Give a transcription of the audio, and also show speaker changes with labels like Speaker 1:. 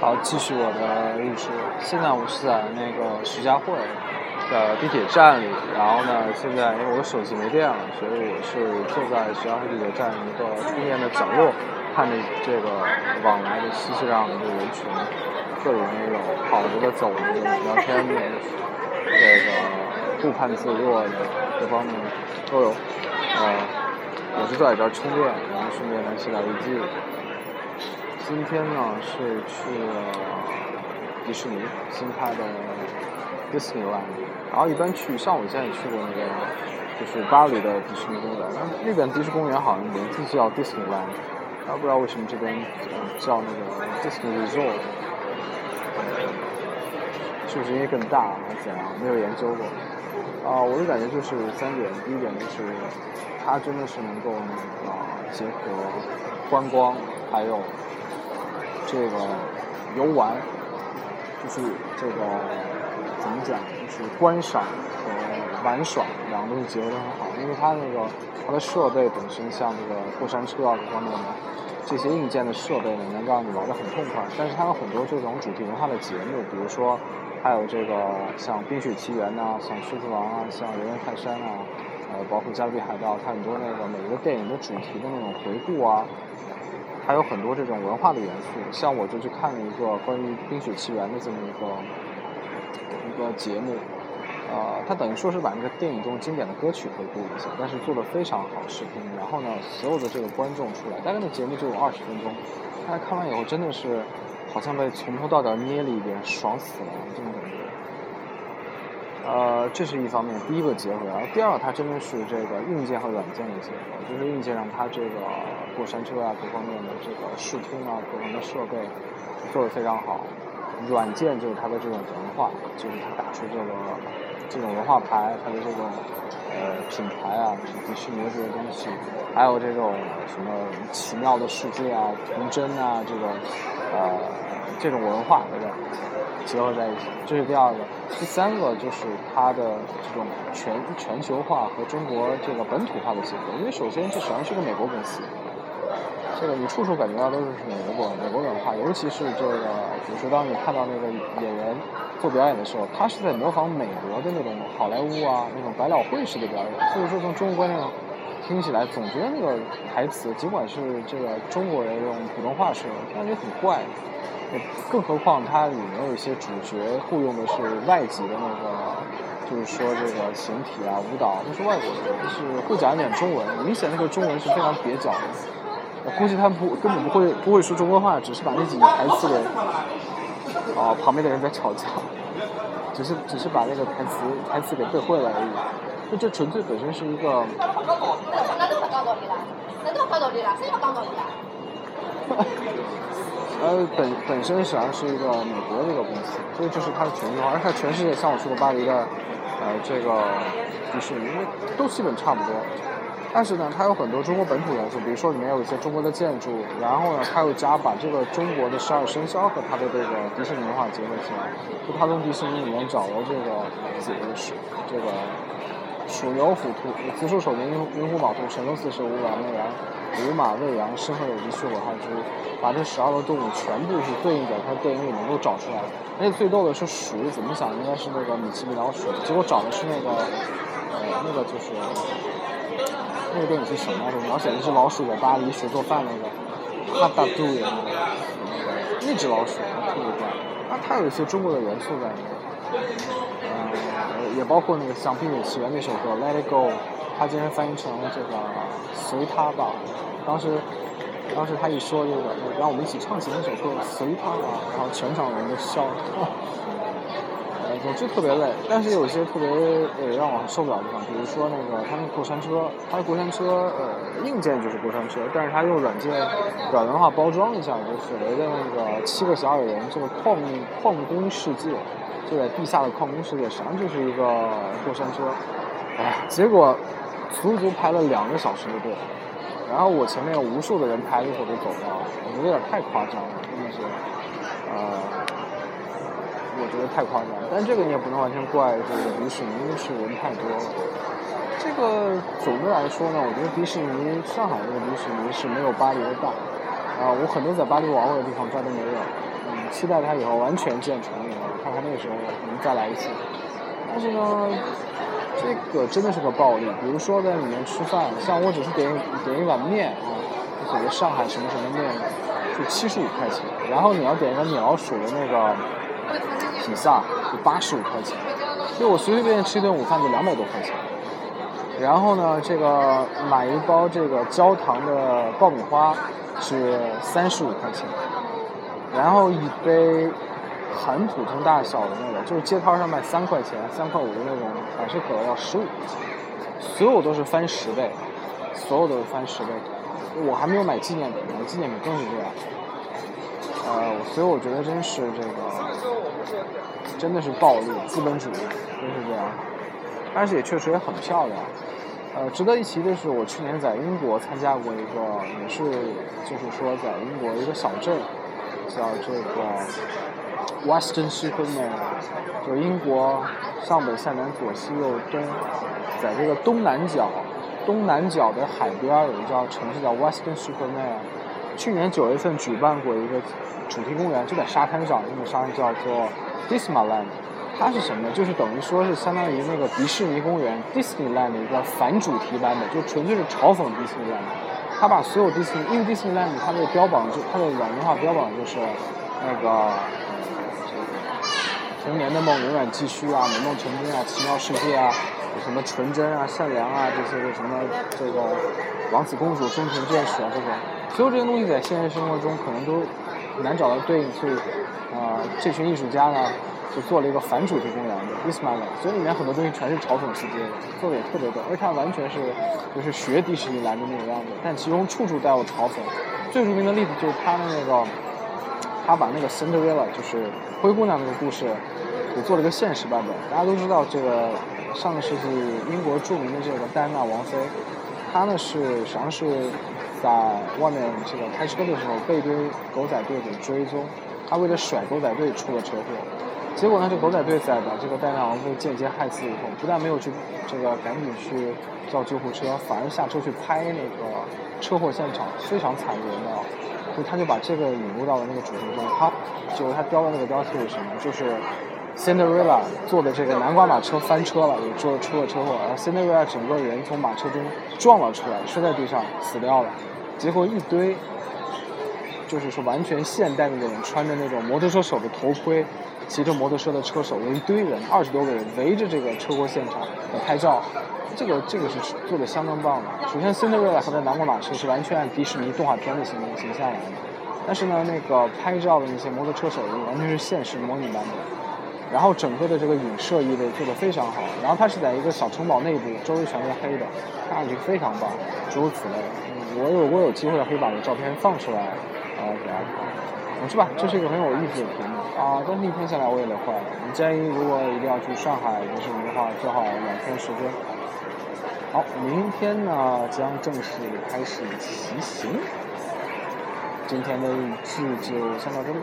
Speaker 1: 好，继续我的故事。现在我是在那个徐家汇的地铁站里，然后呢，现在因为我的手机没电了，所以我是坐在徐家汇地铁站一个充电的角落，看着这个往来的熙熙攘攘的人群，各种那种跑着的、走着的、聊天的，这个顾盼自若的各方面都有。呃，我是在这儿充电，然后顺便来写点日记。今天呢是去了迪士尼新开的 Disneyland，然后一般去像我现在也去过那个就是巴黎的迪士尼公园，那那边迪士尼公园好像名字叫 Disneyland，然后不知道为什么这边叫那个 Disney Resort，是不是因为更大还是怎样？没有研究过。啊，我的感觉就是三点，第一点就是它真的是能够那个结合观光还有。这个游玩就是这个怎么讲？就是观赏和玩耍两个东西结合得很好，因为它那个它的设备本身像这个过山车啊各方面的这些硬件的设备呢，能让你玩得很痛快。但是它有很多这种主题文化的节目，比如说还有这个像《冰雪奇缘》呐，像《狮子王》啊，像《人猿泰山》啊，呃，包括《加勒比海盗》，它很多那个每一个电影的主题的那种回顾啊。还有很多这种文化的元素，像我就去看了一个关于《冰雪奇缘》的这么一个一个节目，呃，它等于说是把那个电影中经典的歌曲回顾一下，但是做的非常好视频。然后呢，所有的这个观众出来，大概那节目就有二十分钟，大家看完以后真的是好像被从头到脚捏了一遍，爽死了这种感觉。呃，这是一方面，第一个结合，然后第二个它真的是这个硬件和软件的结合，就是硬件上它这个过山车啊各方面的这个视听啊各方面的设备做的非常好，软件就是它的这种文化，就是它打出这个这种文化牌，它的这种呃品牌啊，迪士尼这些东西，还有这种什么奇妙的世界啊、童真啊这种呃这种文化对吧？结合在一起，这是第二个。第三个就是它的这种全全球化和中国这个本土化的结合。因为首先这实际上是个美国公司，这个你处处感觉到都是美国美国文化，尤其是这个，比如说当你看到那个演员做表演的时候，他是在模仿美国的那种好莱坞啊那种百老汇式的表演。所以说从中国观众听起来总觉得那个台词，尽管是这个中国人用普通话说，听上去很怪。更何况它里面有一些主角雇佣的是外籍的那个，就是说这个形体啊、舞蹈都是外国人，就是会讲一点中文，明显那个中文是非常蹩脚的。我估计他们不根本不会不会说中国话，只是把那几句台词给啊旁边的人在吵架，只是只是把那个台词台词给背会了而已。就这纯粹本身是一个。呃，本本身实际上是一个美国的一个公司，所以这是它的全球化，而且全世界像我说的巴黎的，呃，这个迪士尼，因为都基本差不多。但是呢，它有很多中国本土元素，比如说里面有一些中国的建筑，然后呢，它又加把这个中国的十二生肖和它的这个迪士尼文化结合起来，就它从迪士尼里面找了这个这个是这个鼠牛虎兔，福鼠手年寅寅虎卯兔，辰龙巳蛇午卯未羊。五马未羊，生和有鸡，戌火亥猪，把这十二个动物全部是对应着它电影里能够找出来。而且最逗的是鼠，怎么想应该是那个米奇米老鼠，结果找的是那个，呃，那个就是那个电影是什么来着？描写的是老鼠在巴黎学做饭那个，哈达杜的那个那只老鼠，特别怪。那它有一些中国的元素在里面，呃，也包括那个橡皮美奇缘》那首歌《Let It Go》。他竟然翻译成这个随他吧，当时，当时他一说这个，让我们一起唱起那首歌随他吧，然后全场人都笑了，总之特别累，但是有些特别呃让我受不了的地方，比如说那个他那过山车，他的过山车呃硬件就是过山车，但是他用软件软文化包装一下，就所谓的那个七个小矮人这个矿矿工世界，就在地下的矿工世界，实际上就是一个过山车，哎，结果。足足排了两个小时的队，然后我前面有无数的人排着队都走了，我觉得有点太夸张了，真的是，呃，我觉得太夸张。但这个你也不能完全怪这个迪士尼，因为是人太多了。这个总的来说呢，我觉得迪士尼上海这个迪士尼是没有巴黎的大。啊，我很多在巴黎玩过的地方这儿都没有。嗯，期待它以后完全建成以后，看看那个时候我们再来一次。但是呢，这个真的是个暴利。比如说在里面吃饭，像我只是点点一碗面啊，所谓上海什么什么面，就七十五块钱。然后你要点一个鸟鼠的那个披萨，就八十五块钱。就我随随便便吃一顿午饭就两百多块钱。然后呢，这个买一包这个焦糖的爆米花是三十五块钱。然后一杯很普通大小的那个，就是街摊上卖三块钱、三块五的那种百事可乐要十五块钱，所有都是翻十倍，所有都是翻十倍。我还没有买纪念品，买纪念品更是这样。呃，所以我觉得真是这个，真的是暴利，资本主义，真是这样。但是也确实也很漂亮。呃，值得一提的是，我去年在英国参加过一个，也是就是说在英国一个小镇。叫这个 Western Superman，就英国上北下南左西右东，在这个东南角，东南角的海边有一叫城市叫 Western Superman。去年九月份举办过一个主题公园，就在沙滩上，那个沙滩叫做 Disneyland。它是什么？就是等于说是相当于那个迪士尼公园 Disneyland 的一个反主题版本，就纯粹是嘲讽 Disneyland。他把所有 Disney，，因为 Disneyland 它的标榜就它的软文化标榜就是那个童年的梦永远继续啊，美梦成真啊，奇妙世界啊，什么纯真啊、善良啊这些个什么这个王子公主终成眷属啊这种，所有这些东西在现实生活中可能都很难找到对应，所以啊，这群艺术家呢。就做了一个反主题公园的 dismal 所以里面很多东西全是嘲讽世界的，做的也特别逗，而且它完全是就是学迪士尼来的那个样子，但其中处处带有嘲讽。最著名的例子就是他的那个，他把那个 Cinderella 就是灰姑娘那个故事给做了一个现实版本。大家都知道这个上个世纪英国著名的这个戴安娜王妃，她呢是实际上是在外面这个开车的时候被一堆狗仔队给追踪，他为了甩狗仔队出了车祸。结果呢，这狗仔队在把这个戴安娜王妃间接害死以后，不但没有去这个赶紧去叫救护车，反而下车去拍那个车祸现场，非常惨烈的。所以他就把这个引入到了那个主题中。他就是他雕的那个雕题是什么？就是 Cinderella 坐的这个南瓜马车翻车了，也出出了车祸，而 Cinderella 整个人从马车中撞了出来，摔在地上死掉了。结果一堆就是说完全现代那种穿着那种摩托车手的头盔。骑着摩托车的车手有一堆人，二十多个人围着这个车祸现场来拍照，这个这个是做的相当棒的。首先，Cinderella 和的南瓜马车是完全按迪士尼动画片的形形象来的，但是呢，那个拍照的那些摩托车手完全是现实模拟版本。然后整个的这个影射意味做得非常好。然后它是在一个小城堡内部，周围全是黑的，看上去非常棒。诸如此类，嗯我有我有机会可以把这照片放出来，呃，给大家看。是吧？这是一个很有意思的题目。啊，但是一天下来我也累坏了。你建议如果一定要去上海迪士尼的话，最好两天时间。好，明天呢将正式开始骑行。今天的日志就先到这里。